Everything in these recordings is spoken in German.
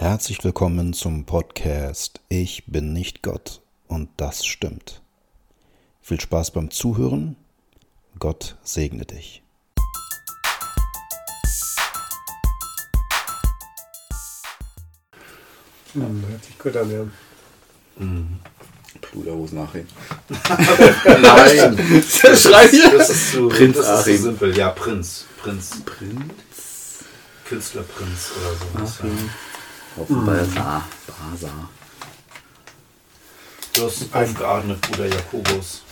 Herzlich willkommen zum Podcast Ich bin nicht Gott und das stimmt. Viel Spaß beim Zuhören. Gott segne dich. Hm, hört sich gut an, ja. Mhm. Pluderhose nachher. Nein, das schreibt ihr. Das ist zu, Prinz das ist Achim. zu simpel. Ja, Prinz. Prinz. Prinz. Künstlerprinz oder sowas. Achim. Ja. Offenbar Sa. Basa. Du hast aufgeatmet, Bruder Jakobus.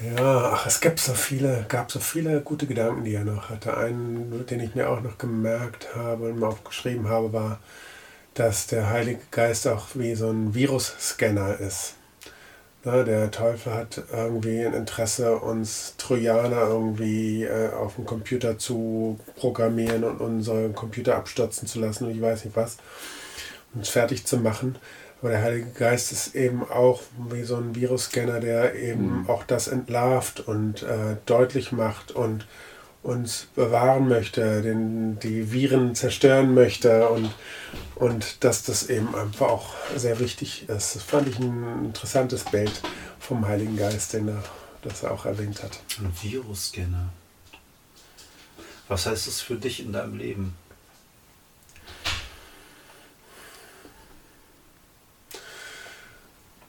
Ja, ach, es gab so viele, gab so viele gute Gedanken, die er noch hatte. Einen, den ich mir auch noch gemerkt habe und mal aufgeschrieben habe, war, dass der Heilige Geist auch wie so ein Virusscanner ist. Ne, der Teufel hat irgendwie ein Interesse, uns Trojaner irgendwie äh, auf dem Computer zu programmieren und unsere Computer abstürzen zu lassen und ich weiß nicht was, uns fertig zu machen. Aber der Heilige Geist ist eben auch wie so ein Virusscanner, der eben auch das entlarvt und äh, deutlich macht und uns bewahren möchte, den, die Viren zerstören möchte und, und dass das eben einfach auch sehr wichtig ist. Das fand ich ein interessantes Bild vom Heiligen Geist, den er, das er auch erwähnt hat. Ein Virusscanner. Was heißt das für dich in deinem Leben?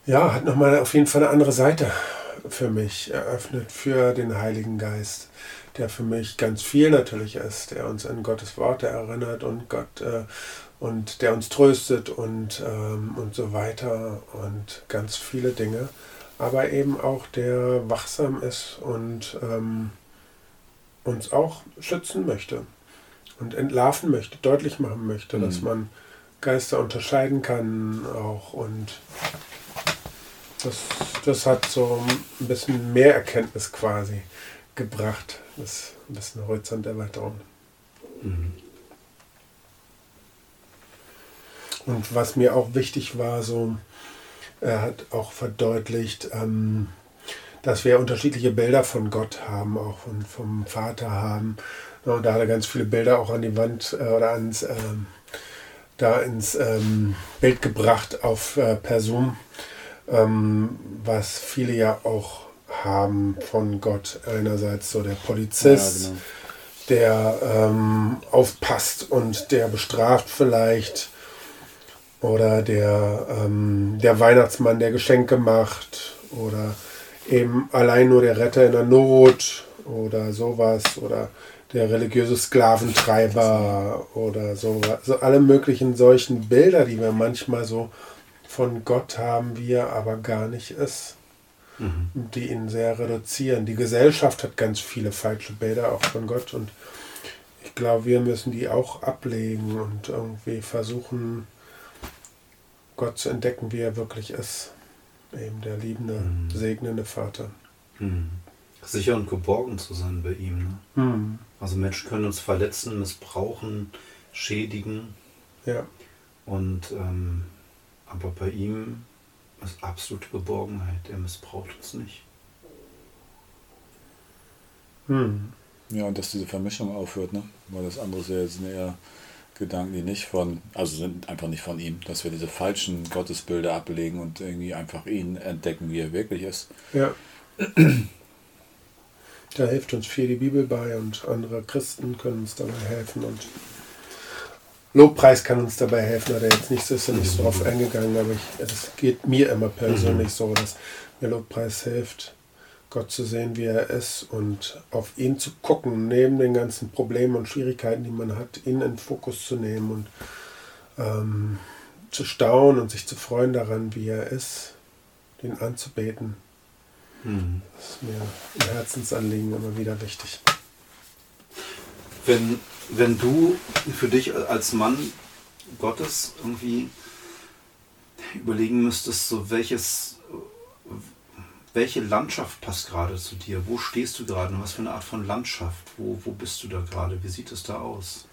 Ja, hat nochmal auf jeden Fall eine andere Seite für mich eröffnet, für den Heiligen Geist, der für mich ganz viel natürlich ist, der uns an Gottes Worte erinnert und Gott äh, und der uns tröstet und, ähm, und so weiter und ganz viele Dinge, aber eben auch der wachsam ist und ähm, uns auch schützen möchte und entlarven möchte, deutlich machen möchte, dass Mhm. man Geister unterscheiden kann auch und das, das hat so ein bisschen mehr Erkenntnis quasi gebracht. Das ist ein bisschen Horizonterweiterung. Mhm. Und was mir auch wichtig war, so, er hat auch verdeutlicht, ähm, dass wir unterschiedliche Bilder von Gott haben, auch von, vom Vater haben. Ja, Und da hat er ganz viele Bilder auch an die Wand äh, oder ans, ähm, da ins ähm, Bild gebracht auf äh, per Zoom, ähm, was viele ja auch haben von Gott. Einerseits so der Polizist, Ja, genau. der ähm, aufpasst und der bestraft vielleicht. Oder der, ähm, der Weihnachtsmann, der Geschenke macht. Oder eben allein nur der Retter in der Not. Oder sowas. Oder der religiöse Sklaventreiber. Oder sowas. Also alle möglichen solchen Bilder, die wir manchmal so von Gott haben, wie er aber gar nicht ist Mhm. die ihn sehr reduzieren. Die Gesellschaft hat ganz viele falsche Bilder auch von Gott und ich glaube, wir müssen die auch ablegen und irgendwie versuchen, Gott zu entdecken, wie er wirklich ist. Eben der liebende, Mhm. segnende Vater. Mhm. Sicher und geborgen zu sein bei ihm. Ne? Also Menschen können uns verletzen, missbrauchen, schädigen. Ja. Und ähm, aber bei ihm ist absolute Geborgenheit. Er missbraucht uns nicht. Hm. Ja, und dass diese Vermischung aufhört, ne? Weil das andere sind jetzt eher Gedanken, die nicht von, also sind einfach nicht von ihm, dass wir diese falschen Gottesbilder ablegen und irgendwie einfach ihn entdecken, wie er wirklich ist. Ja. Da hilft uns viel die Bibel bei und andere Christen können uns dabei helfen und Lobpreis kann uns dabei helfen, hat er jetzt nicht so, ist er nicht so drauf eingegangen, aber ich, es geht mir immer persönlich so, dass mir Lobpreis hilft, Gott zu sehen, wie er ist und auf ihn zu gucken, neben den ganzen Problemen und Schwierigkeiten, die man hat, ihn in den Fokus zu nehmen und ähm, zu staunen und sich zu freuen daran, wie er ist, den anzubeten. Mhm. Das ist mir ein Herzensanliegen immer wieder wichtig. Wenn, wenn du für dich als Mann Gottes irgendwie überlegen müsstest, so welches, welche Landschaft passt gerade zu dir? Wo stehst du gerade? Was für eine Art von Landschaft? Wo, wo bist du da gerade? Wie sieht es da aus?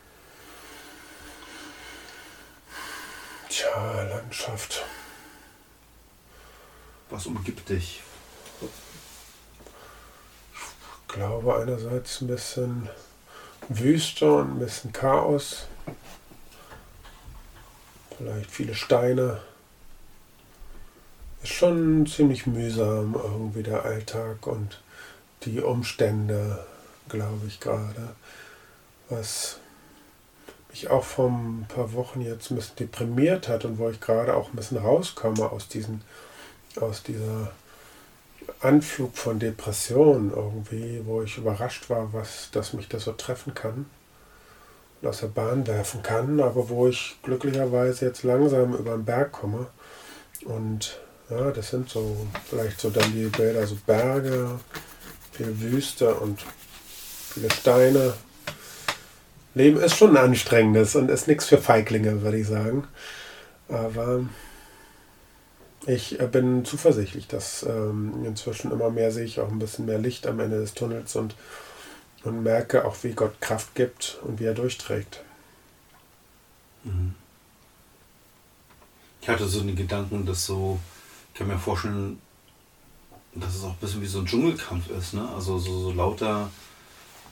Tja, Landschaft. Was umgibt dich? Ich glaube einerseits ein bisschen Wüste und ein bisschen Chaos. vielleicht viele Steine. Ist schon ziemlich mühsam irgendwie der Alltag und die Umstände, glaube ich gerade. Was mich auch vor ein paar Wochen jetzt ein bisschen deprimiert hat und wo ich gerade auch ein bisschen rauskomme aus, diesen, aus dieser Anflug von Depression irgendwie, wo ich überrascht war, was, dass mich das so treffen kann und aus der Bahn werfen kann, aber wo ich glücklicherweise jetzt langsam über den Berg komme. Und ja, das sind so vielleicht so dann die Bilder, so Berge, viel Wüste und viele Steine. Leben ist schon ein anstrengendes und ist nichts für Feiglinge, würde ich sagen. Aber ich äh, bin zuversichtlich, dass ähm, inzwischen immer mehr sehe ich auch ein bisschen mehr Licht am Ende des Tunnels und, und merke auch, wie Gott Kraft gibt und wie er durchträgt. Mhm. Ich hatte so den Gedanken, dass so, ich kann mir vorstellen, dass es auch ein bisschen wie so ein Dschungelkampf ist, ne? Also so, so lauter,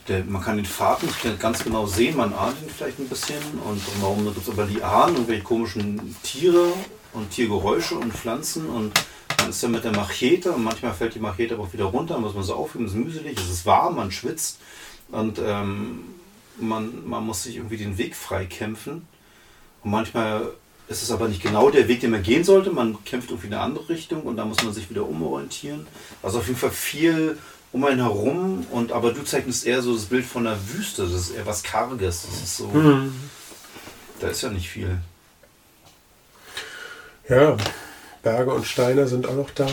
der, man kann den Pfad nicht ganz genau sehen, man ahnt ihn vielleicht ein bisschen und warum gibt es aber Lianen, irgendwelche komischen Tiere und Tiergeräusche und Pflanzen und man ist dann mit der Machete und manchmal fällt die Machete aber auch wieder runter, muss man so aufheben, es ist mühselig, es ist warm, man schwitzt und ähm, man, man muss sich irgendwie den Weg frei kämpfen. Und manchmal ist es aber nicht genau der Weg, den man gehen sollte. Man kämpft irgendwie in eine andere Richtung und da muss man sich wieder umorientieren. Also auf jeden Fall viel um einen herum. Und aber du zeichnest eher so das Bild von der Wüste. Das ist eher was Karges. Das ist so. Mhm. Da ist ja nicht viel. Ja, Berge und Steine sind auch noch da.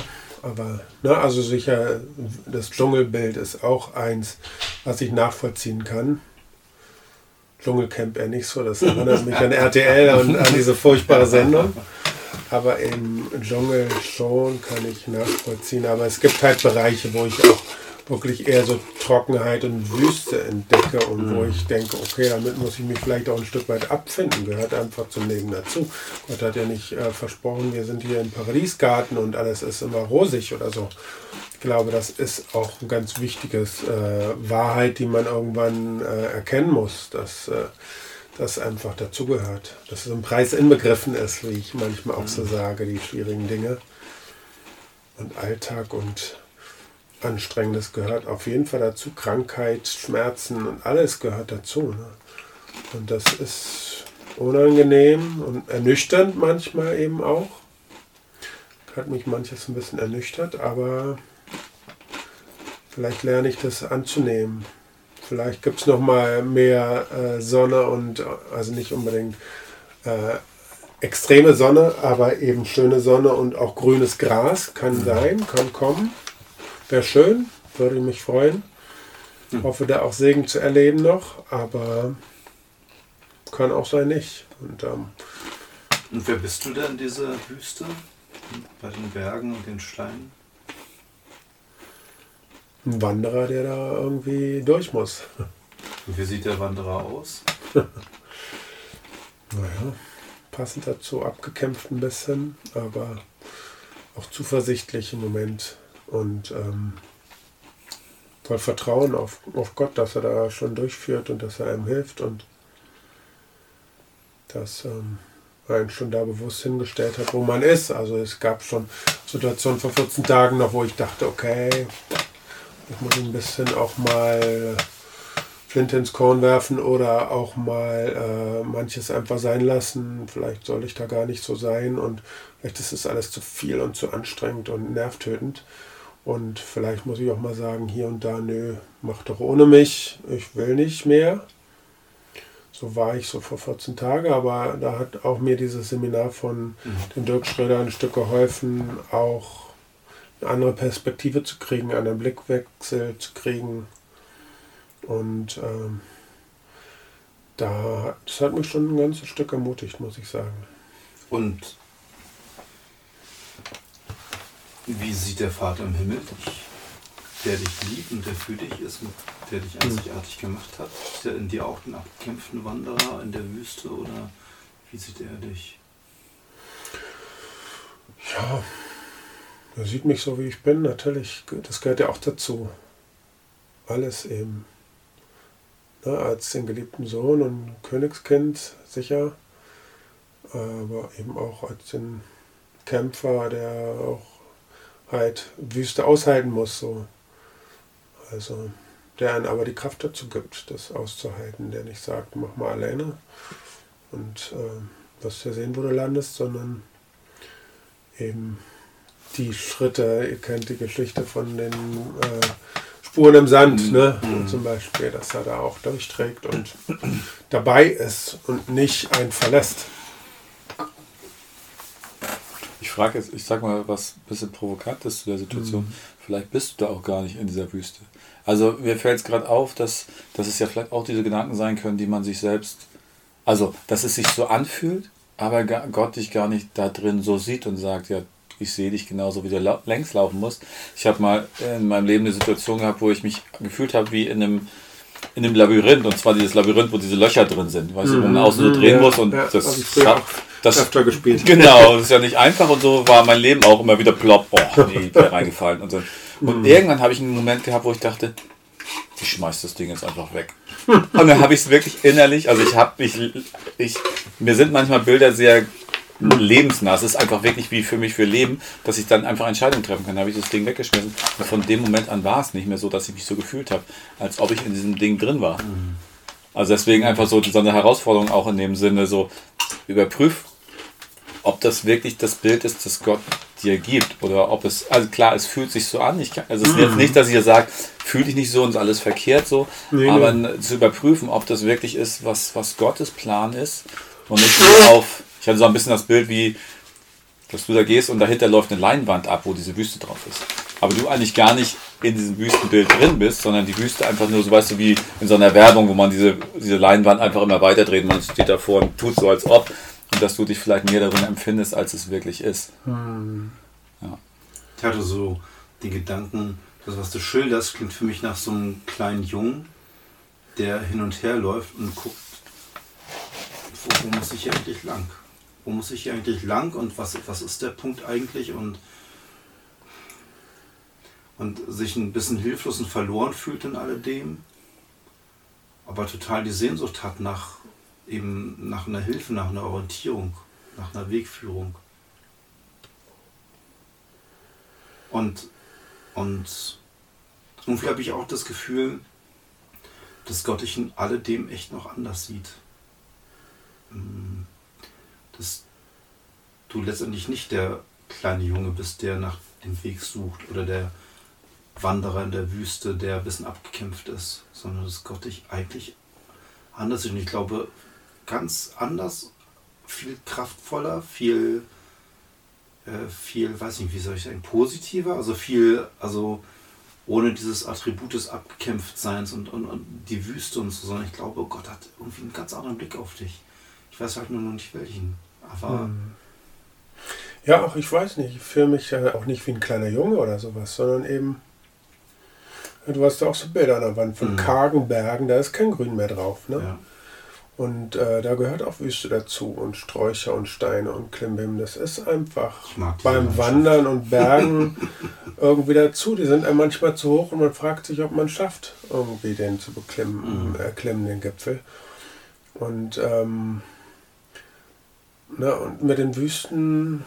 Aber, ne, also sicher, das Dschungelbild ist auch eins, was ich nachvollziehen kann. Dschungelcamp eher nicht so, das erinnert mich an RTL und an diese furchtbare Sendung. Aber im Dschungel schon kann ich nachvollziehen. Aber es gibt halt Bereiche, wo ich auch wirklich eher so Trockenheit und Wüste entdecke und mhm. wo ich denke, okay, damit muss ich mich vielleicht auch ein Stück weit abfinden, gehört einfach zum Leben dazu. Gott hat ja nicht äh, versprochen, wir sind hier im Paradiesgarten und alles ist immer rosig oder so. Ich glaube, das ist auch ein ganz wichtiges äh, Wahrheit, die man irgendwann äh, erkennen muss, dass äh, das einfach dazugehört, dass es im Preis inbegriffen ist, wie ich manchmal auch so mhm. sage, die schwierigen Dinge und Alltag und Anstrengendes gehört auf jeden Fall dazu. Krankheit, Schmerzen und alles gehört dazu. Ne? Und das ist unangenehm und ernüchternd manchmal eben auch. Hat mich manches ein bisschen ernüchtert, aber vielleicht lerne ich das anzunehmen. Vielleicht gibt es noch mal mehr äh, Sonne und also nicht unbedingt äh, extreme Sonne, aber eben schöne Sonne und auch grünes Gras kann sein, kann kommen. Wäre schön, würde mich freuen. Hm. Hoffe da auch Segen zu erleben noch, aber kann auch sein nicht. Und, ähm, und wer bist du denn in dieser Wüste? Bei den Bergen und den Steinen? Ein Wanderer, der da irgendwie durch muss. Und wie sieht der Wanderer aus? naja, passend dazu abgekämpft ein bisschen, aber auch zuversichtlich im Moment und ähm, voll Vertrauen auf, auf Gott, dass er da schon durchführt und dass er einem hilft und dass ähm, er einen schon da bewusst hingestellt hat, wo man ist. Also es gab schon Situationen vor 14 Tagen noch, wo ich dachte, okay, ich muss ein bisschen auch mal Flint ins Korn werfen oder auch mal äh, manches einfach sein lassen. Vielleicht soll ich da gar nicht so sein und vielleicht ist es alles zu viel und zu anstrengend und nervtötend. Und vielleicht muss ich auch mal sagen, hier und da, nö, mach doch ohne mich, ich will nicht mehr. So war ich so vor 14 Tagen, aber da hat auch mir dieses Seminar von mhm. dem Dirk Schröder ein Stück geholfen, auch eine andere Perspektive zu kriegen, einen Blickwechsel zu kriegen. Und ähm, da, das hat mich schon ein ganzes Stück ermutigt, muss ich sagen. Und wie sieht der Vater im Himmel dich, der dich liebt und der für dich ist, der dich einzigartig gemacht hat? Ist er in dir auch den abgekämpften Wanderer in der Wüste oder wie sieht er dich? Ja, er sieht mich so, wie ich bin, natürlich. Das gehört ja auch dazu. Alles eben. Na, als den geliebten Sohn und Königskind sicher. aber eben auch als den Kämpfer, der auch halt Wüste aushalten muss. So. Also der einen aber die Kraft dazu gibt, das auszuhalten, der nicht sagt, mach mal alleine und äh, wirst ja sehen, wo du landest, sondern eben die Schritte, ihr kennt die Geschichte von den äh, Spuren im Sand, mhm. ne? Mhm. zum Beispiel, dass er da auch durchträgt und dabei ist und nicht einen verlässt. Ich frage jetzt, ich sag mal was ein bisschen Provokantes zu der Situation. Mhm. Vielleicht bist du da auch gar nicht in dieser Wüste. Also mir fällt es gerade auf, dass, dass es ja vielleicht auch diese Gedanken sein können, die man sich selbst, also dass es sich so anfühlt, aber Gott dich gar nicht da drin so sieht und sagt, ja, ich sehe dich genauso, wie du längs laufen musst. Ich habe mal in meinem Leben eine Situation gehabt, wo ich mich gefühlt habe wie in einem, in einem Labyrinth. Und zwar dieses Labyrinth, wo diese Löcher drin sind. Weißt du, wo man mhm. außen so drehen ja, muss. Und ja, das, hat, das öfter gespielt. Genau, das ist ja nicht einfach. Und so war mein Leben auch immer wieder plopp. Oh, nee, wieder reingefallen. Und, so. und mhm. irgendwann habe ich einen Moment gehabt, wo ich dachte, ich schmeiß das Ding jetzt einfach weg. Und dann habe ich es wirklich innerlich, also ich habe mich, ich, mir sind manchmal Bilder sehr lebensnah. Es ist einfach wirklich wie für mich für Leben, dass ich dann einfach Entscheidungen treffen kann. Da habe ich das Ding weggeschmissen. Und von dem Moment an war es nicht mehr so, dass ich mich so gefühlt habe, als ob ich in diesem Ding drin war. Also deswegen einfach so, eine Herausforderung auch in dem Sinne, so überprüf, ob das wirklich das Bild ist, das Gott dir gibt. Oder ob es, also klar, es fühlt sich so an. Ich kann, also es ist jetzt nicht, dass ich sage, fühl dich nicht so und ist alles verkehrt so, nee, aber nee. zu überprüfen, ob das wirklich ist, was, was Gottes Plan ist und nicht nur auf ich hatte so ein bisschen das Bild wie, dass du da gehst und dahinter läuft eine Leinwand ab, wo diese Wüste drauf ist. Aber du eigentlich gar nicht in diesem Wüstenbild drin bist, sondern die Wüste einfach nur so, weißt du, wie in so einer Werbung, wo man diese, diese Leinwand einfach immer weiterdreht, man steht davor und tut so, als ob. Und dass du dich vielleicht mehr darin empfindest, als es wirklich ist. Hm. Ja. Ich hatte so die Gedanken, das, was du schilderst, klingt für mich nach so einem kleinen Jungen, der hin und her läuft und guckt, wo, wo muss ich hier eigentlich lang? wo muss ich hier eigentlich lang und was, was ist der Punkt eigentlich und, und sich ein bisschen hilflos und verloren fühlt in alledem, aber total die Sehnsucht hat nach eben nach einer Hilfe, nach einer Orientierung, nach einer Wegführung. Und, und irgendwie habe ich auch das Gefühl, dass Gott dich in alledem echt noch anders sieht. Mm dass du letztendlich nicht der kleine Junge bist, der nach dem Weg sucht oder der Wanderer in der Wüste, der ein bisschen abgekämpft ist, sondern dass Gott dich eigentlich anders sieht. Und ich glaube, ganz anders, viel kraftvoller, viel, äh, viel, weiß nicht, wie soll ich sagen, positiver, also viel, also ohne dieses Attribut des Abgekämpftseins und, und, und die Wüste und so, sondern ich glaube, Gott hat irgendwie einen ganz anderen Blick auf dich. Ich weiß halt nur noch nicht welchen. Aber. Hm. Ja, auch ich weiß nicht. Ich fühle mich ja auch nicht wie ein kleiner Junge oder sowas, sondern eben. Du hast ja auch so Bilder an der Wand von mhm. kargen Bergen, da ist kein Grün mehr drauf. Ne? Ja. Und äh, da gehört auch Wüste dazu und Sträucher und Steine und Klimbim. Das ist einfach beim Wandern und Bergen irgendwie dazu. Die sind einem manchmal zu hoch und man fragt sich, ob man schafft, irgendwie den zu beklimmen, mhm. erklimmen, den Gipfel. Und ähm, na, und mit den Wüsten,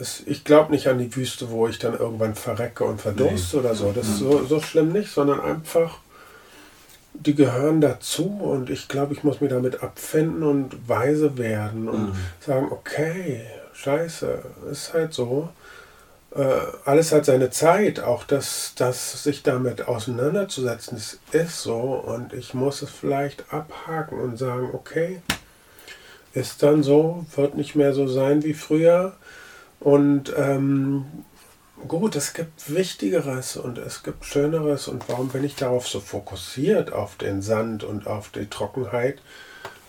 es, ich glaube nicht an die Wüste, wo ich dann irgendwann verrecke und verdurste nee. oder so. Das ist so, so schlimm nicht, sondern einfach, die gehören dazu und ich glaube, ich muss mich damit abfinden und weise werden und mhm. sagen, okay, scheiße, ist halt so. Äh, alles hat seine Zeit, auch das, das sich damit auseinanderzusetzen, das ist so und ich muss es vielleicht abhaken und sagen, okay, ist dann so, wird nicht mehr so sein wie früher. Und ähm, gut, es gibt Wichtigeres und es gibt Schöneres. Und warum bin ich darauf so fokussiert, auf den Sand und auf die Trockenheit?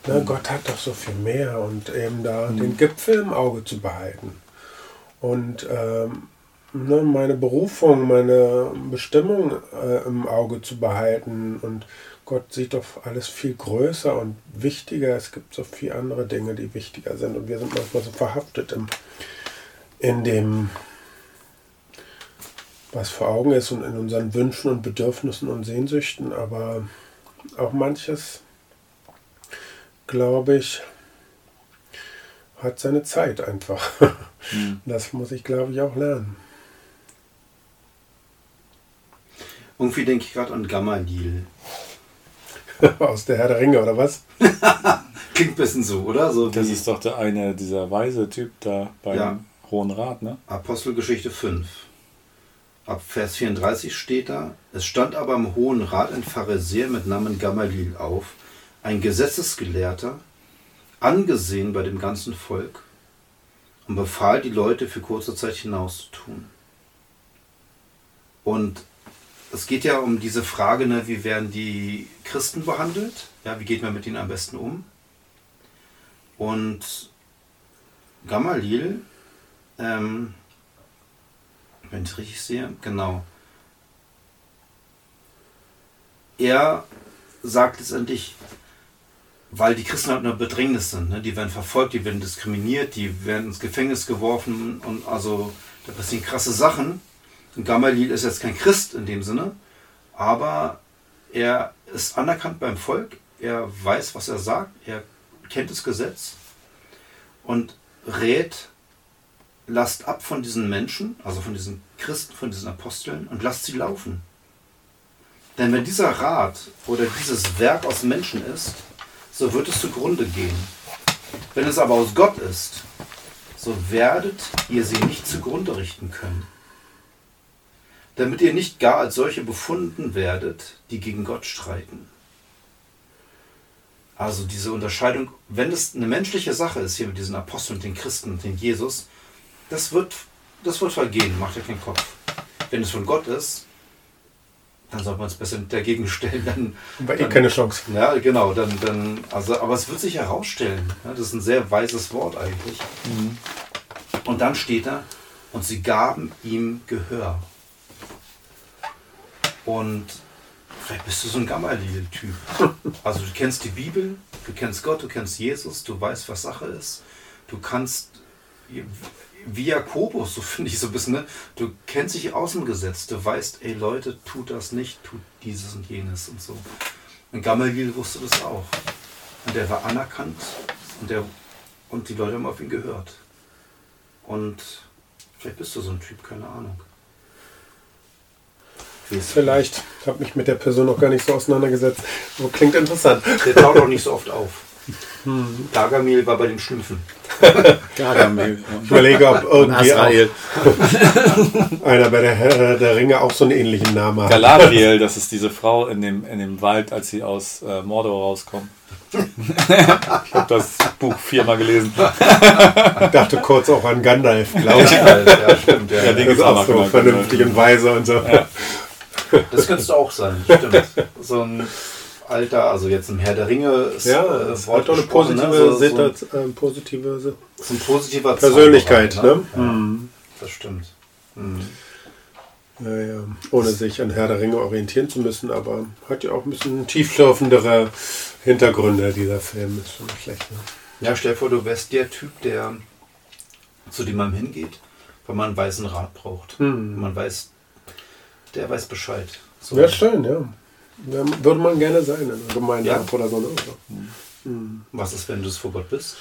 Na, mhm. Gott hat doch so viel mehr und eben da mhm. den Gipfel im Auge zu behalten. Und ähm, ne, meine Berufung, meine Bestimmung äh, im Auge zu behalten und Gott sieht doch alles viel größer und wichtiger. Es gibt so viele andere Dinge, die wichtiger sind. Und wir sind manchmal so verhaftet im, in dem, was vor Augen ist und in unseren Wünschen und Bedürfnissen und Sehnsüchten. Aber auch manches, glaube ich, hat seine Zeit einfach. Hm. Das muss ich, glaube ich, auch lernen. Irgendwie denke ich gerade an Gamaliel. Aus der Herr der Ringe, oder was? Klingt ein bisschen so, oder? So Das ist doch der eine, dieser weise Typ da beim Ja. Hohen Rat, ne? Apostelgeschichte 5. Ab Vers 34 steht da, es stand aber im Hohen Rat ein Pharisäer mit Namen Gamaliel auf, ein Gesetzesgelehrter, angesehen bei dem ganzen Volk, und befahl die Leute für kurze Zeit hinauszutun. Und es geht ja um diese Frage, ne, wie werden die Christen behandelt? Ja, wie geht man mit ihnen am besten um? Und Gamaliel ähm, wenn ich richtig sehe, genau. Er sagt letztendlich, weil die Christen halt einer Bedrängnis sind, ne? die werden verfolgt, die werden diskriminiert, die werden ins Gefängnis geworfen und also da passieren krasse Sachen. Und Gamaliel ist jetzt kein Christ in dem Sinne, aber er ist anerkannt beim Volk, er weiß, was er sagt, er kennt das Gesetz und rät lasst ab von diesen Menschen, also von diesen Christen, von diesen Aposteln und lasst sie laufen. Denn wenn dieser Rat oder dieses Werk aus Menschen ist, so wird es zugrunde gehen. Wenn es aber aus Gott ist, so werdet ihr sie nicht zugrunde richten können. Damit ihr nicht gar als solche befunden werdet, die gegen Gott streiten. Also diese Unterscheidung, wenn es eine menschliche Sache ist hier mit diesen Aposteln, den Christen und den Jesus, das wird, das wird vergehen, macht euch keinen Kopf. Wenn es von Gott ist, dann sollte man es besser dagegen stellen. Dann, Aber eh dann, keine Chance. Ja, genau. Dann, dann, also, aber es wird sich herausstellen. Ja, das ist ein sehr weises Wort eigentlich. Und dann steht da, und sie gaben ihm Gehör. Und vielleicht bist du so ein Gamaliel-Typ. Also du kennst die Bibel, du kennst Gott, du kennst Jesus, du weißt, was Sache ist. Du kannst, wie Jakobus, so finde ich so ein bisschen, ne? du kennst dich aus dem Gesetz, du weißt, ey Leute, tut das nicht, tut dieses und jenes und so. Und Gamaliel wusste das auch. Und der war anerkannt und, der, und die Leute haben auf ihn gehört. Und vielleicht bist du so ein Typ, keine Ahnung. Vielleicht. Ich habe mich mit der Person noch gar nicht so auseinandergesetzt. Aber klingt interessant. Der taucht auch nicht so oft auf. Gargamel war bei den Schlümpfen. Gargamel. Ich überlege, ob irgendwie auch einer bei der Herr der Ringe auch so einen ähnlichen Namen hat. Galadriel, das ist diese Frau in dem, in dem Wald, als sie aus äh, Mordor rauskommt. ich habe das Buch viermal gelesen. Ich dachte kurz auch an Gandalf, glaube ich. ja, stimmt. Ja. Ja, den Das ist auch so vernünftig und weise und so. Ja. Das könntest du auch sein, stimmt. So ein alter, also jetzt im Herr der Ringe ist Ja, äh, es Wort hat doch eine gesprochen, positive, ne? so, so, ein, äh, positive so ein positiver Persönlichkeit. Zauberer, Ne? Ja, Mhm. das stimmt. Mhm. Ja, ja. Ohne sich an Herr der Ringe orientieren zu müssen, aber hat ja auch ein bisschen tiefschürfendere Hintergründe, dieser Film. Ist schon nicht schlecht. Ne? Ja, stell dir vor, du wärst der Typ, der zu dem man hingeht, weil man einen weißen Rat braucht. Mhm. Man weiß, der weiß Bescheid. So. Wäre schön, ja. Ja, Würde man gerne sein in einer Gemeinde Ja. oder so. Ne? Was ist, wenn du es vor Gott bist?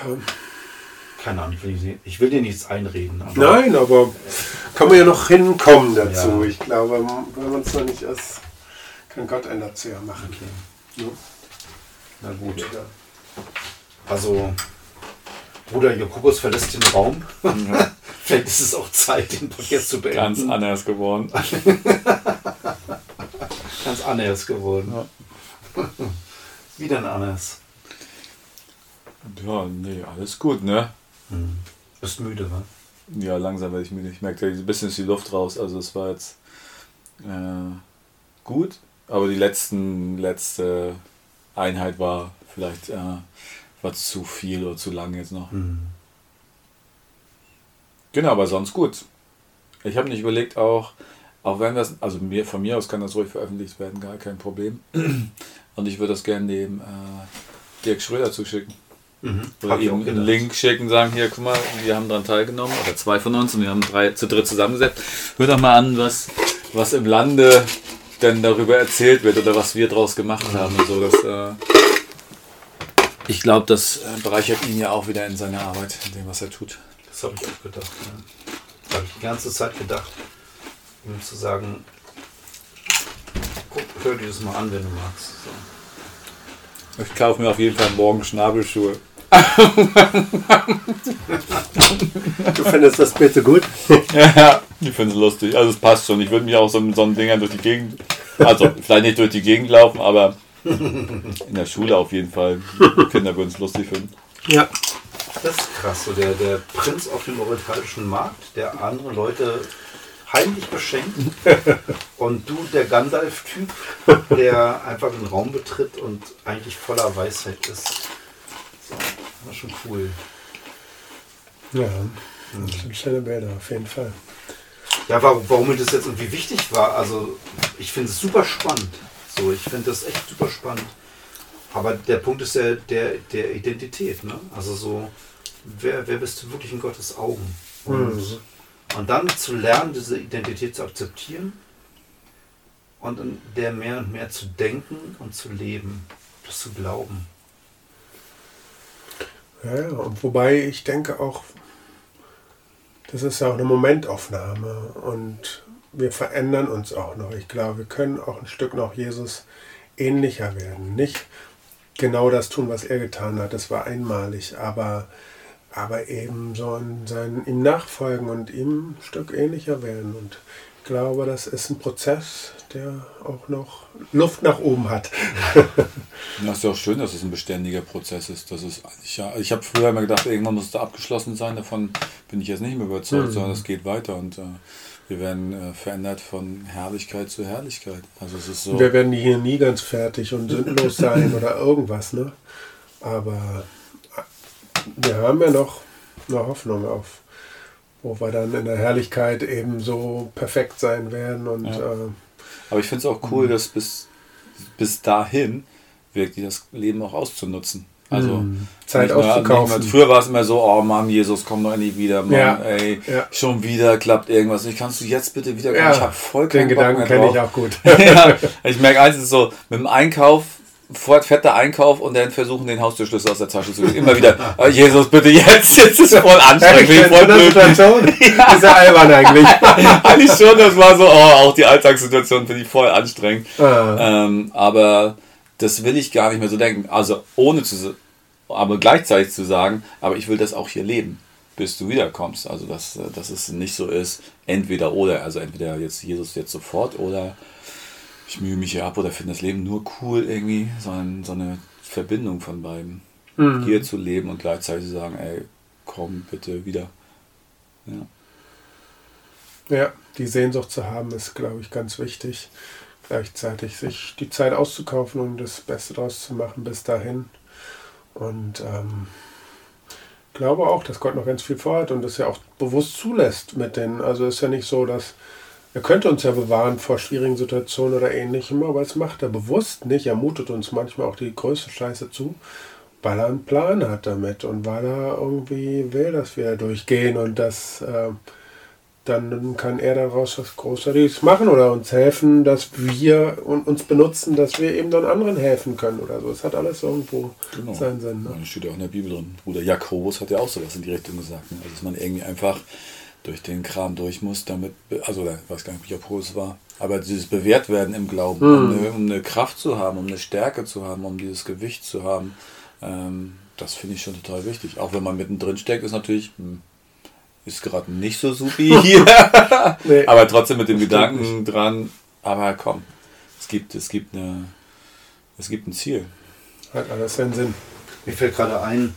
Ja. Keine Ahnung, ich will, dir- ich will dir nichts einreden. Aber Nein, aber kann man ja noch hinkommen dazu. Ja. Ich glaube, wenn man es noch nicht ist, kann Gott einen dazu ja machen. Okay. Ja. Na gut. Also, Bruder Jakobus verlässt den Raum. Vielleicht ist es auch Zeit, den Podcast zu beenden. Ganz anders geworden. Ganz anders geworden. Wie denn anders? Ja, nee, alles gut, ne? Hm. Bist müde, wa? Ja, langsam werde ich müde. Ich merke, ein bisschen ist die Luft raus. Also es war jetzt äh, gut, aber die letzten, letzte Einheit war vielleicht äh, war zu viel oder zu lang jetzt noch. Hm. Genau, aber sonst gut. Ich habe nicht überlegt auch, auch wenn das, also mir, von mir aus kann das ruhig veröffentlicht werden, gar kein Problem. Und ich würde das gerne dem äh, Dirk Schröder zuschicken. Mhm. Oder ihm einen. Link schicken, sagen, hier, guck mal, wir haben daran teilgenommen, oder zwei von uns, und wir haben drei zu dritt zusammengesetzt. Hör doch mal an, was, was im Lande denn darüber erzählt wird oder was wir draus gemacht haben und so. Das, äh, ich glaube, das äh, bereichert ihn ja auch wieder in seiner Arbeit, in dem, was er tut. Das habe ich auch gedacht. Ja. Das habe ich die ganze Zeit gedacht, ihm zu sagen, guck, hör dir das mal an, wenn du magst. So. Ich kaufe mir auf jeden Fall morgen Schnabelschuhe. Du findest das bitte gut? Ja, ich finde es lustig. Also es passt schon. Ich würde mich auch so mit so einem Dingern durch die Gegend, also vielleicht nicht durch die Gegend laufen, aber in der Schule auf jeden Fall. Die Kinder würden es lustig finden. Ja. Das ist krass, so der, der Prinz auf dem orientalischen Markt, der andere Leute heimlich beschenkt und du der Gandalf-Typ, der einfach den Raum betritt und eigentlich voller Weisheit ist. So, das war schon cool. Ja, das sind schöne Bilder, auf jeden Fall. Ja, warum, warum mir das jetzt irgendwie wichtig war, also ich finde es super spannend. So, ich finde das echt super spannend. Aber der Punkt ist ja der, der Identität, ne? Also so, wer, wer bist du wirklich in Gottes Augen? Und, Mhm. und dann zu lernen, diese Identität zu akzeptieren und in der mehr und mehr zu denken und zu leben, das zu glauben. Ja, ja, und wobei ich denke auch, das ist ja auch eine Momentaufnahme und wir verändern uns auch noch. Ich glaube, wir können auch ein Stück noch Jesus ähnlicher werden. Nicht genau das tun, was er getan hat, das war einmalig, aber, aber eben so in sein, ihm nachfolgen und ihm ein Stück ähnlicher werden. Und ich glaube, das ist ein Prozess, der auch noch Luft nach oben hat. Ja, ist ja auch schön, dass es ein beständiger Prozess ist. Das ist ja, ich habe früher immer gedacht, irgendwann muss es da abgeschlossen sein. Davon bin ich jetzt nicht mehr überzeugt, Mhm. sondern es geht weiter und äh, wir werden äh, verändert von Herrlichkeit zu Herrlichkeit. Also es ist so. Wir werden hier nie ganz fertig und sinnlos sein oder irgendwas, ne? Aber wir haben ja noch eine Hoffnung auf, wo wir dann in der Herrlichkeit eben so perfekt sein werden und Ja. äh, Aber ich finde es auch Mhm. cool, dass bis, bis dahin wirklich das Leben auch auszunutzen. Also Mhm. Zeit nicht auszukaufen. nicht nur- Früher war es immer so, oh Mann, Jesus, komm doch nie wieder, Mann, Ja, ey, ja. schon wieder klappt irgendwas. Ich kannst du jetzt bitte wieder kommen? Ja, ich habe voll den keinen Bock Gedanken mehr kenne ich auch gut. ja, ich merke eins ist so, mit dem Einkauf, fort fetter Einkauf und dann versuchen, den Haustürschlüssel aus der Tasche zu gehen. Immer wieder, oh, Jesus, bitte jetzt, jetzt ist voll anstrengend, Ehrlich, voll blöd. Situation ist ja albern eigentlich. Eigentlich schon, das war so, oh, auch die Alltagssituation finde ich voll anstrengend. Ah, Ähm, aber das will ich gar nicht mehr so denken. Also ohne zu, aber gleichzeitig zu sagen, aber ich will das auch hier leben, bis du wiederkommst. Also dass, äh, dass es nicht so ist, entweder oder. Also entweder jetzt Jesus jetzt sofort oder ich mühe mich hier ab oder finde das Leben nur cool irgendwie, sondern so eine Verbindung von beiden. Mhm. Hier zu leben und gleichzeitig zu sagen, ey, komm bitte wieder. Ja. ja, die Sehnsucht zu haben, ist, glaube ich, ganz wichtig. Gleichzeitig sich die Zeit auszukaufen und das Beste daraus zu machen bis dahin. Und ähm, glaube auch, dass Gott noch ganz viel vorhat und das ja auch bewusst zulässt mit den. Also ist ja nicht so, dass er könnte uns ja bewahren vor schwierigen Situationen oder ähnlichem, aber es macht er bewusst nicht. Er mutet uns manchmal auch die größte Scheiße zu, weil er einen Plan hat damit und weil er irgendwie will, dass wir durchgehen und dass äh, dann kann er daraus was Großartiges machen oder uns helfen, dass wir uns benutzen, dass wir eben dann anderen helfen können oder so. Es hat alles irgendwo Genau. seinen Sinn. Ne? Das steht ja auch in der Bibel drin. Bruder Jakobus hat ja auch sowas in die Richtung gesagt. Ne? Also, dass man irgendwie einfach durch den Kram durch muss, damit, also ich weiß gar nicht, wie Jakobus war, aber dieses Bewährtwerden im Glauben, um, eine, um eine Kraft zu haben, um eine Stärke zu haben, um dieses Gewicht zu haben, ähm, das finde ich schon total wichtig. Auch wenn man mittendrin steckt, ist natürlich, hm, ist gerade nicht so supi hier, Nee. aber trotzdem mit dem Stimmt Gedanken dran, aber komm, es gibt, es gibt eine, es gibt ein Ziel. Hat alles seinen Sinn. Mir fällt gerade ein,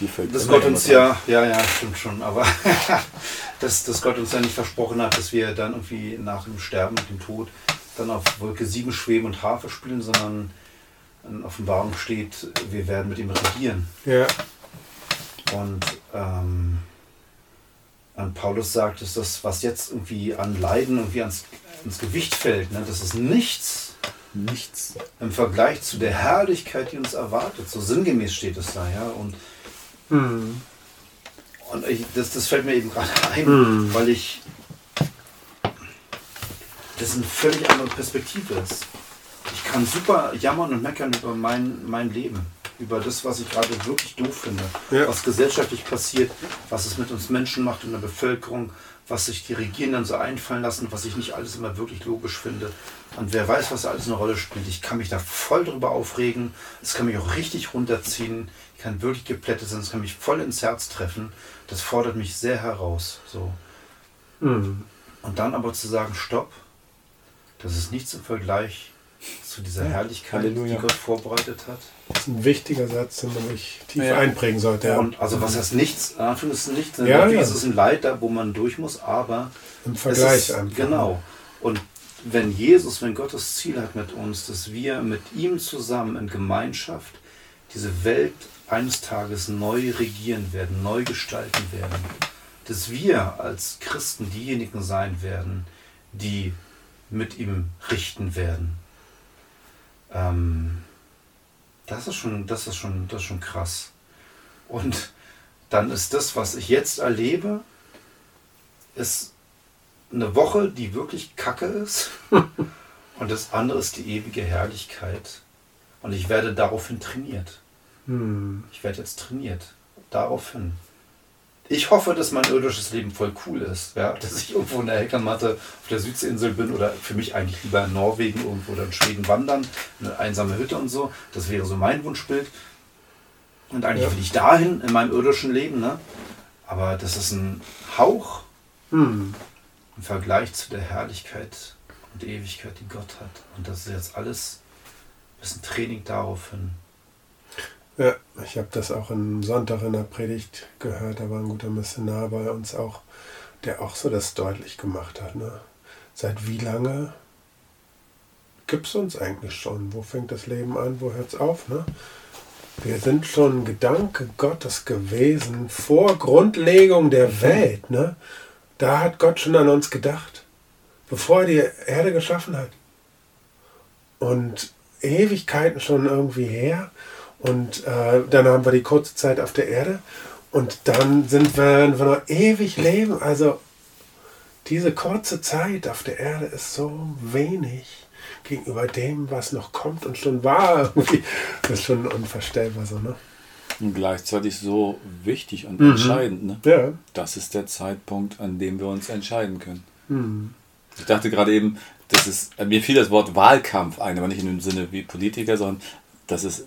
Die fällt dass Gott uns ja, ja, ja, stimmt schon, aber dass, dass Gott uns ja nicht versprochen hat, dass wir dann irgendwie nach dem Sterben und dem Tod dann auf Wolke 7 schweben und Harfe spielen, sondern in Offenbarung steht, wir werden mit ihm regieren. Ja, Und, ähm, und Paulus sagt, dass das, was jetzt irgendwie an Leiden irgendwie ans, ins Gewicht fällt, ne, das ist nichts nichts. im Vergleich zu der Herrlichkeit, die uns erwartet. So sinngemäß steht es da, ja. Und, hm. und ich, das, das fällt mir eben gerade ein, Hm. weil ich das eine völlig andere Perspektive ist. Ich kann super jammern und meckern über mein, mein Leben. Über das, was ich gerade wirklich doof finde, Ja. was gesellschaftlich passiert, was es mit uns Menschen macht in der Bevölkerung, was sich die Regierenden so einfallen lassen, was ich nicht alles immer wirklich logisch finde. Und wer weiß, was da alles eine Rolle spielt. Ich kann mich da voll drüber aufregen. Es kann mich auch richtig runterziehen. Ich kann wirklich geplättet sein. Es kann mich voll ins Herz treffen. Das fordert mich sehr heraus. So. Mhm. Und dann aber zu sagen, stopp, das ist nichts im Vergleich zu dieser Ja, Herrlichkeit, Halleluja. die Gott vorbereitet hat. Das ist ein wichtiger Satz, den man sich tief Ja. einprägen sollte. Ja. Und also was heißt nichts? In Anführungszeichen nichts. Ja, ja. ist es ein Leid da, wo man durch muss, aber Im es Vergleich ist, einfach. Genau. Und wenn Jesus, wenn Gott das Ziel hat mit uns, dass wir mit ihm zusammen in Gemeinschaft diese Welt eines Tages neu regieren werden, neu gestalten werden, dass wir als Christen diejenigen sein werden, die mit ihm richten werden. Ähm, das ist schon, das ist schon, das ist schon krass. Und dann ist das, was ich jetzt erlebe, ist eine Woche, die wirklich kacke ist. Und das andere ist die ewige Herrlichkeit. Und ich werde daraufhin trainiert. Hm. Ich werde jetzt trainiert. Daraufhin. Ich hoffe, dass mein irdisches Leben voll cool ist. Ja? Dass ich irgendwo in der Hängematte auf der Südseeinsel bin oder für mich eigentlich lieber in Norwegen irgendwo oder in Schweden wandern, eine einsame Hütte und so. Das wäre so mein Wunschbild. Und eigentlich Ja. will ich dahin in meinem irdischen Leben. Ne? Aber das ist ein Hauch Hm. im Vergleich zu der Herrlichkeit und Ewigkeit, die Gott hat. Und das ist jetzt alles ein bisschen Training darauf hin. Ja, ich habe das auch am Sonntag in der Predigt gehört. Da war ein guter Missionar bei uns auch, der auch so das deutlich gemacht hat. Ne? Seit wie lange gibt es uns eigentlich schon? Wo fängt das Leben an? Wo hört es auf? Ne? Wir sind schon Gedanke Gottes gewesen vor Grundlegung der Welt. Ne? Da hat Gott schon an uns gedacht, bevor er die Erde geschaffen hat. Und Ewigkeiten schon irgendwie her. Und äh, dann haben wir die kurze Zeit auf der Erde. Und dann sind wir, wir noch ewig leben. Also diese kurze Zeit auf der Erde ist so wenig gegenüber dem, was noch kommt und schon war. Das ist schon unvorstellbar so, ne? Und gleichzeitig so wichtig und Mhm. entscheidend. Ne? Ja. Das ist der Zeitpunkt, an dem wir uns entscheiden können. Hm. Ich dachte gerade eben, das ist, mir fiel das Wort Wahlkampf ein, aber nicht in dem Sinne wie Politiker, sondern das ist,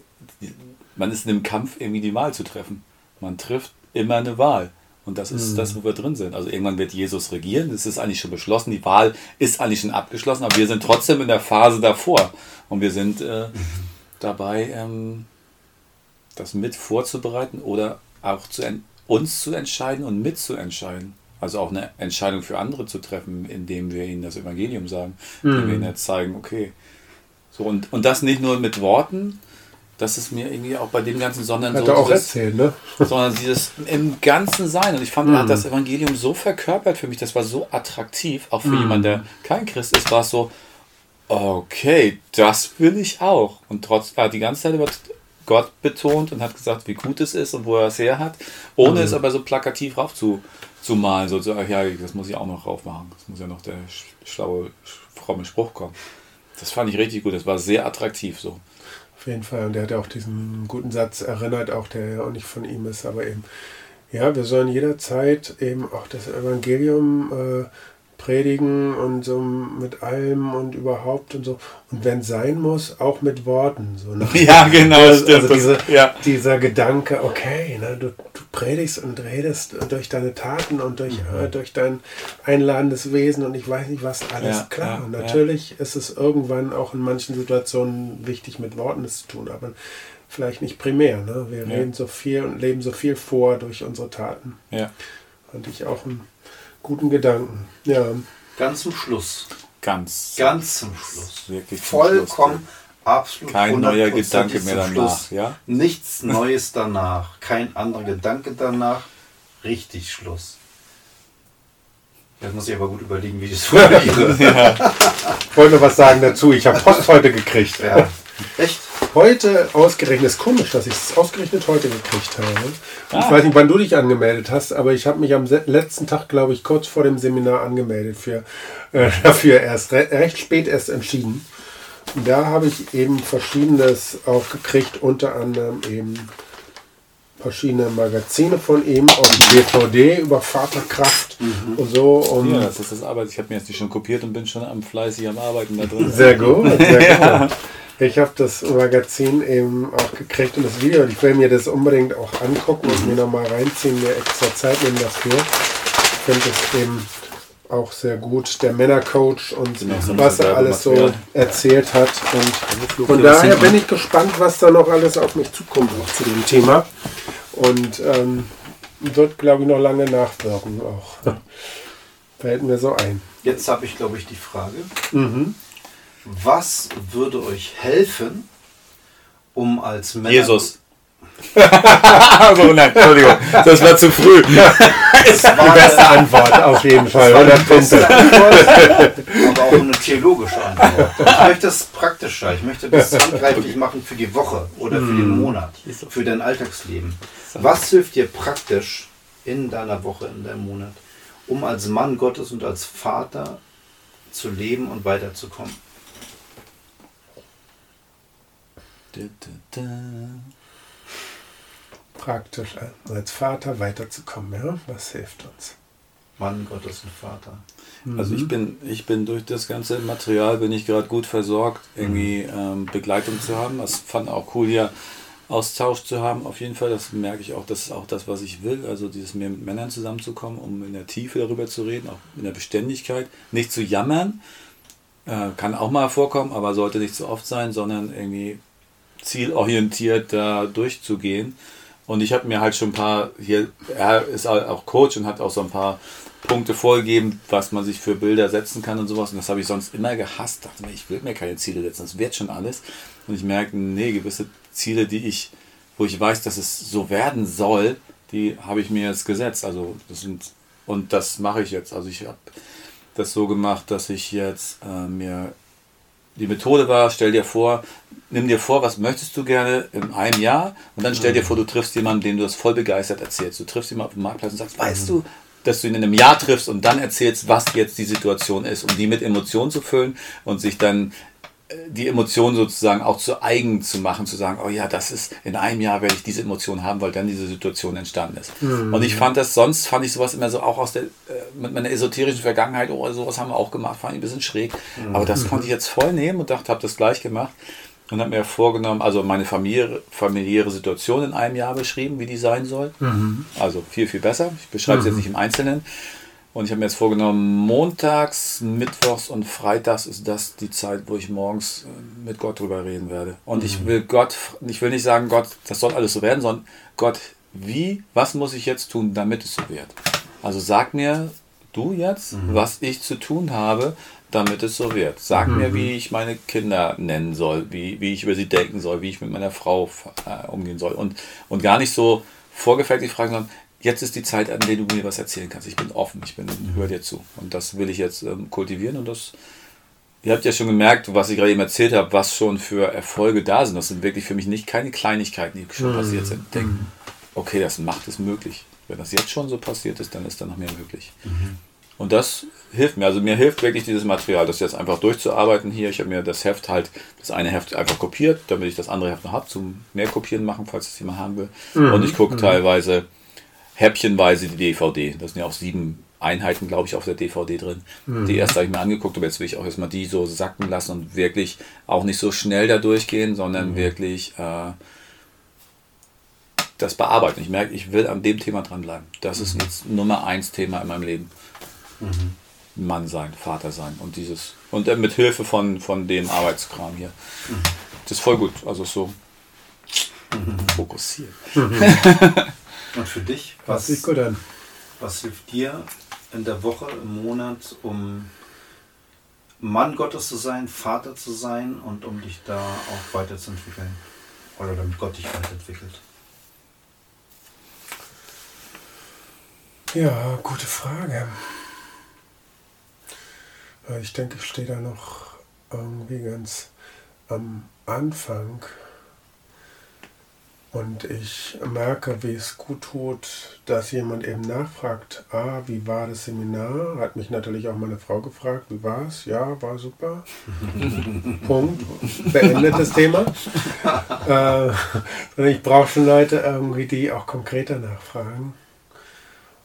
man ist in einem Kampf, irgendwie die Wahl zu treffen. Man trifft immer eine Wahl. Und das ist das, wo wir drin sind. Also irgendwann wird Jesus regieren. Das ist eigentlich schon beschlossen. Die Wahl ist eigentlich schon abgeschlossen, aber wir sind trotzdem in der Phase davor. Und wir sind äh, dabei, ähm, das mit vorzubereiten oder auch zu uns zu entscheiden und mitzuentscheiden. Also auch eine Entscheidung für andere zu treffen, indem wir ihnen das Evangelium sagen, indem wir ihnen jetzt zeigen, okay. So, und, und das nicht nur mit Worten, das ist mir irgendwie auch bei dem Ganzen, sondern Hat so auch dieses- erzählt, ne? sondern dieses im Ganzen Sein. Und ich fand, er hat das Evangelium so verkörpert für mich, das war so attraktiv, auch für jemanden, der kein Christ ist, war es so, okay, das will ich auch. Und trotz, er hat die ganze Zeit über Gott betont und hat gesagt, wie gut es ist und wo er es her hat, ohne es aber so plakativ raufzumalen, so, so, ach ja, das muss ich auch noch raufmachen. Das muss ja noch der sch- schlaue, sch- fromme Spruch kommen. Das fand ich richtig gut, das war sehr attraktiv so. Auf jeden Fall. Und der hat auch diesen guten Satz erinnert, auch der ja auch nicht von ihm ist, aber eben, ja, wir sollen jederzeit eben auch das Evangelium äh, predigen und so mit allem und überhaupt und so. Und wenn sein muss, auch mit Worten. So nach- Ja, genau, Also, stimmt. also diese, Ja. dieser Gedanke, okay, ne, du predigst und redest durch deine Taten und durch, Mhm. äh, durch dein einladendes Wesen und ich weiß nicht was alles. Ja, Klar, ja, und ja. natürlich ist es irgendwann auch in manchen Situationen wichtig, mit Worten es zu tun, aber vielleicht nicht primär. Ne? Wir Ja. reden so viel und leben so viel vor durch unsere Taten. Ja, Fand ich auch einen guten Gedanken. Ja, Ganz zum Schluss. ganz. Ganz zum Schluss. Wirklich zum Vollkommen, Schluss. Absolut. Kein neuer 100% Gedanke mehr danach, Schluss. ja? Nichts Neues danach. Kein anderer Gedanke danach. Richtig Schluss. Jetzt muss ich aber gut überlegen, wie ich das formuliere. ich wollte noch was sagen dazu. Ich habe Post heute gekriegt. ja. Echt? Heute ausgerechnet, ist komisch, dass ich es ausgerechnet heute gekriegt habe. Und Ich Ah. weiß nicht, wann du dich angemeldet hast, aber ich habe mich am letzten Tag, glaube ich, kurz vor dem Seminar angemeldet für äh, dafür erst re recht spät erst entschieden. Da habe ich eben Verschiedenes auch gekriegt, unter anderem eben verschiedene Magazine von ihm und DVD über Vaterkraft mhm. und so. Um ja, das ist das Arbeit. Ich habe mir jetzt die schon kopiert und bin schon am fleißig am Arbeiten da drin. Sehr gut, sehr gut. Ich habe das Magazin eben auch gekriegt und das Video. Ich will mir das unbedingt auch angucken und mir nochmal reinziehen, mir extra Zeit nehmen dafür. Ich finde es eben auch sehr gut, der Männercoach und genau, was er alles so erzählt hat. Und von daher bin ich gespannt, was da noch alles auf mich zukommt zu dem Thema. Und ähm, wird, glaube ich, noch lange nachwirken auch. Fällt mir so ein. Jetzt habe ich, glaube ich, die Frage. Mhm. Was würde euch helfen, um als Männer... Jesus also, nein, Entschuldigung, das war zu früh. Das war die beste Antwort, auf jeden Fall. 100 Punkte. aber auch eine theologische Antwort. Ich möchte es praktischer, ich möchte das handgreiflich machen für die Woche oder für den hm. Monat, für dein Alltagsleben. Was hilft dir praktisch in deiner Woche, in deinem Monat, um als Mann Gottes und als Vater zu leben und weiterzukommen? Da, da, da praktisch als Vater weiterzukommen. Ja? Was hilft uns? Mann Gottes und Vater. Also ich mhm. bin, ich bin durch das ganze Material bin ich gerade gut versorgt, irgendwie mhm. ähm, Begleitung zu haben. Das fand auch cool hier Austausch zu haben, auf jeden Fall. Das merke ich auch, das ist auch das, was ich will. Also dieses mehr mit Männern zusammenzukommen, um in der Tiefe darüber zu reden, auch in der Beständigkeit. Nicht zu jammern, äh, kann auch mal vorkommen, aber sollte nicht zu oft sein, sondern irgendwie zielorientiert da durchzugehen. Und ich habe mir halt schon ein paar, hier, er ist auch Coach und hat auch so ein paar Punkte vorgegeben, was man sich für Bilder setzen kann und sowas. Und das habe ich sonst immer gehasst. Dachte mir, ich will mir keine Ziele setzen, das wird schon alles. Und ich merke, nee, gewisse Ziele, die ich, wo ich weiß, dass es so werden soll, die habe ich mir jetzt gesetzt. Also das sind, und das mache ich jetzt. Also ich habe das so gemacht, dass ich jetzt äh, mir die Methode war, stell dir vor, nimm dir vor, was möchtest du gerne in einem Jahr und dann stell dir vor, du triffst jemanden, dem du das voll begeistert erzählst. Du triffst jemanden auf dem Marktplatz und sagst, weißt du, dass du ihn in einem Jahr triffst und dann erzählst, was jetzt die Situation ist, um die mit Emotionen zu füllen und sich dann die Emotion sozusagen auch zu eigen zu machen, zu sagen, oh ja, das ist, in einem Jahr werde ich diese Emotion haben, weil dann diese Situation entstanden ist. Mhm. Und ich fand das, sonst fand ich sowas immer so auch aus der, äh, mit meiner esoterischen Vergangenheit, oh, sowas haben wir auch gemacht, fand ich ein bisschen schräg. Mhm. Aber das konnte ich jetzt voll nehmen und dachte, habe das gleich gemacht und habe mir vorgenommen, also meine Familie, familiäre Situation in einem Jahr beschrieben, wie die sein soll. Mhm. Also viel, viel besser. Ich beschreibe es jetzt nicht im Einzelnen. Und ich habe mir jetzt vorgenommen, montags, mittwochs und freitags ist das die Zeit, wo ich morgens äh, mit Gott drüber reden werde. Und mhm. ich will Gott, ich will nicht sagen, Gott, das soll alles so werden, sondern Gott, wie, was muss ich jetzt tun, damit es so wird? Also sag mir du jetzt, mhm. was ich zu tun habe, damit es so wird. Sag mhm. mir, wie ich meine Kinder nennen soll, wie, wie ich über sie denken soll, wie ich mit meiner Frau äh, umgehen soll. Und, und gar nicht so vorgefertigt fragen, sondern jetzt ist die Zeit, an der du mir was erzählen kannst. Ich bin offen, ich bin, höre dir zu. Und das will ich jetzt ähm, kultivieren und das. Ihr habt ja schon gemerkt, was ich gerade eben erzählt habe, was schon für Erfolge da sind. Das sind wirklich für mich nicht keine Kleinigkeiten, die schon mhm. passiert sind. Denken, mhm. okay, das macht es möglich. Wenn das jetzt schon so passiert ist, dann ist da noch mehr möglich. Mhm. Und das hilft mir. Also mir hilft wirklich dieses Material, das jetzt einfach durchzuarbeiten hier. Ich habe mir das Heft halt, das eine Heft einfach kopiert, damit ich das andere Heft noch habe, zum mehr kopieren machen, falls es jemand haben will. Mhm. Und ich gucke mhm. teilweise häppchenweise die DVD. Das sind ja auch sieben Einheiten, glaube ich, auf der DVD drin. Mhm. Die erste habe ich mir angeguckt, aber jetzt will ich auch erstmal die so sacken lassen und wirklich auch nicht so schnell da durchgehen, sondern mhm. wirklich äh, das bearbeiten. Ich merke, ich will an dem Thema dranbleiben. Das mhm. ist jetzt Nummer eins Thema in meinem Leben. Mhm. Mann sein, Vater sein und dieses und äh, mit Hilfe von, von dem Arbeitskram hier. Mhm. Das ist voll gut. Also so mhm. fokussiert. Und für dich, was, gut an. was hilft dir in der Woche, im Monat, um Mann Gottes zu sein, Vater zu sein und um dich da auch weiterzuentwickeln? Oder damit Gott dich weiterentwickelt? Ja, gute Frage. Ich denke, ich stehe da noch irgendwie ganz am Anfang Und ich merke, wie es gut tut, dass jemand eben nachfragt, ah, wie war das Seminar? Hat mich natürlich auch meine Frau gefragt, wie war es? Ja, war super. Punkt. Beendet das Thema. äh, ich brauche schon Leute irgendwie, die auch konkreter nachfragen.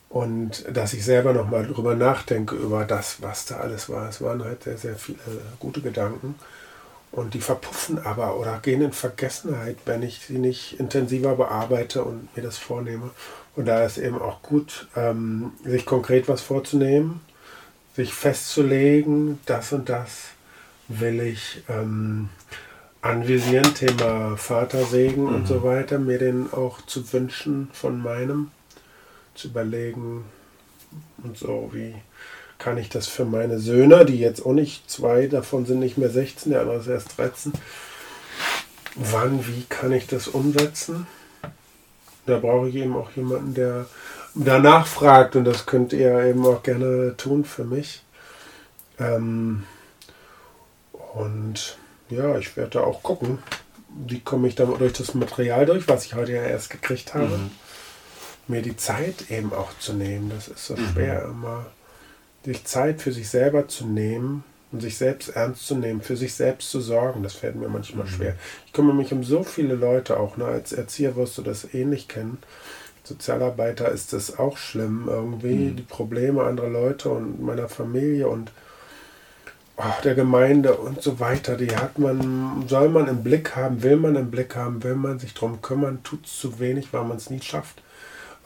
Und dass ich selber nochmal drüber nachdenke, über das, was da alles war. Es waren halt sehr, sehr viele gute Gedanken. Und die verpuffen aber oder gehen in Vergessenheit, wenn ich sie nicht intensiver bearbeite und mir das vornehme. Und da ist eben auch gut, ähm, sich konkret was vorzunehmen, sich festzulegen, das und das will ich ähm, anvisieren, Thema Vatersegen mhm. und so weiter, mir den auch zu wünschen von meinem, zu überlegen und so, wie kann ich das für meine Söhne, die jetzt auch nicht zwei davon sind nicht mehr 16, der andere ist erst 13, wann, wie kann ich das umsetzen? Da brauche ich eben auch jemanden, der danach fragt und das könnt ihr eben auch gerne tun für mich. Ähm, und ja, ich werde da auch gucken, wie komme ich dann durch das Material durch, was ich heute ja erst gekriegt habe. Mhm. Mir die Zeit eben auch zu nehmen, das ist so mhm. schwer immer sich Zeit für sich selber zu nehmen und sich selbst ernst zu nehmen, für sich selbst zu sorgen, das fällt mir manchmal mhm. schwer. Ich kümmere mich um so viele Leute auch. Ne? Als Erzieher wirst du das ähnlich kennen. Sozialarbeiter ist das auch schlimm irgendwie, mhm. die Probleme anderer Leute und meiner Familie und oh, der Gemeinde und so weiter, die hat man, soll man im Blick haben, will man im Blick haben, will man sich darum kümmern, tut es zu wenig, weil man es nie schafft,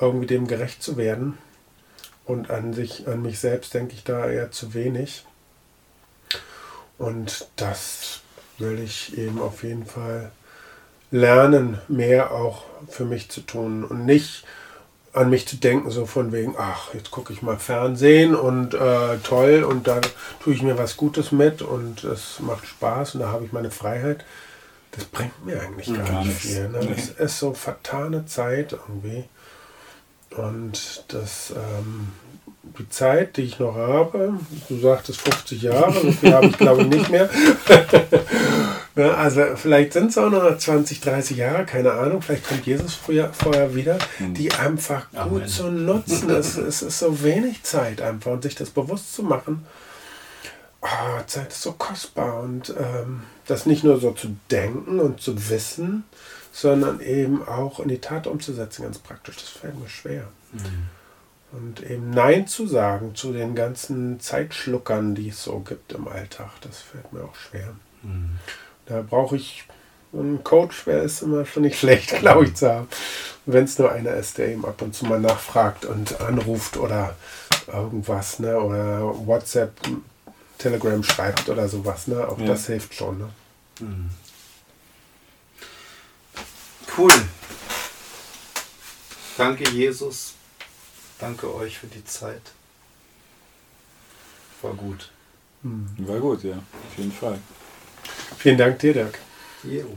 irgendwie dem gerecht zu werden. Und an sich, an mich selbst denke ich da eher zu wenig. Und das will ich eben auf jeden Fall lernen, mehr auch für mich zu tun und nicht an mich zu denken, so von wegen, ach, jetzt gucke ich mal Fernsehen und äh, toll und da tue ich mir was Gutes mit und es macht Spaß und da habe ich meine Freiheit. Das bringt mir eigentlich gar, gar nicht viel. Ne? Das ist so vertane Zeit irgendwie. Und das, ähm, die Zeit, die ich noch habe, du sagtest 50 Jahre, so viel habe ich glaube ich nicht mehr. Also vielleicht sind es auch noch 20, 30 Jahre, keine Ahnung, vielleicht kommt Jesus früher, vorher wieder, hm. die einfach Amen. gut zu nutzen. es, es ist so wenig Zeit einfach und sich das bewusst zu machen. Oh, Zeit ist so kostbar und ähm, das nicht nur so zu denken und zu wissen, sondern eben auch in die Tat umzusetzen, ganz praktisch. Das fällt mir schwer. Mhm. Und eben Nein zu sagen zu den ganzen Zeitschluckern, die es so gibt im Alltag, das fällt mir auch schwer. Mhm. Da brauche ich einen Coach, wer ist immer schon nicht schlecht, glaube ich, zu haben. Wenn es nur einer ist, der eben ab und zu mal nachfragt und anruft oder irgendwas, ne? Oder WhatsApp, Telegram schreibt oder sowas, ne? Auch ja. das hilft schon, ne? Mhm. Cool. Danke, Jesus. Danke euch für die Zeit. War gut. War gut, ja, auf jeden Fall. Vielen Dank dir, Dirk. Jo.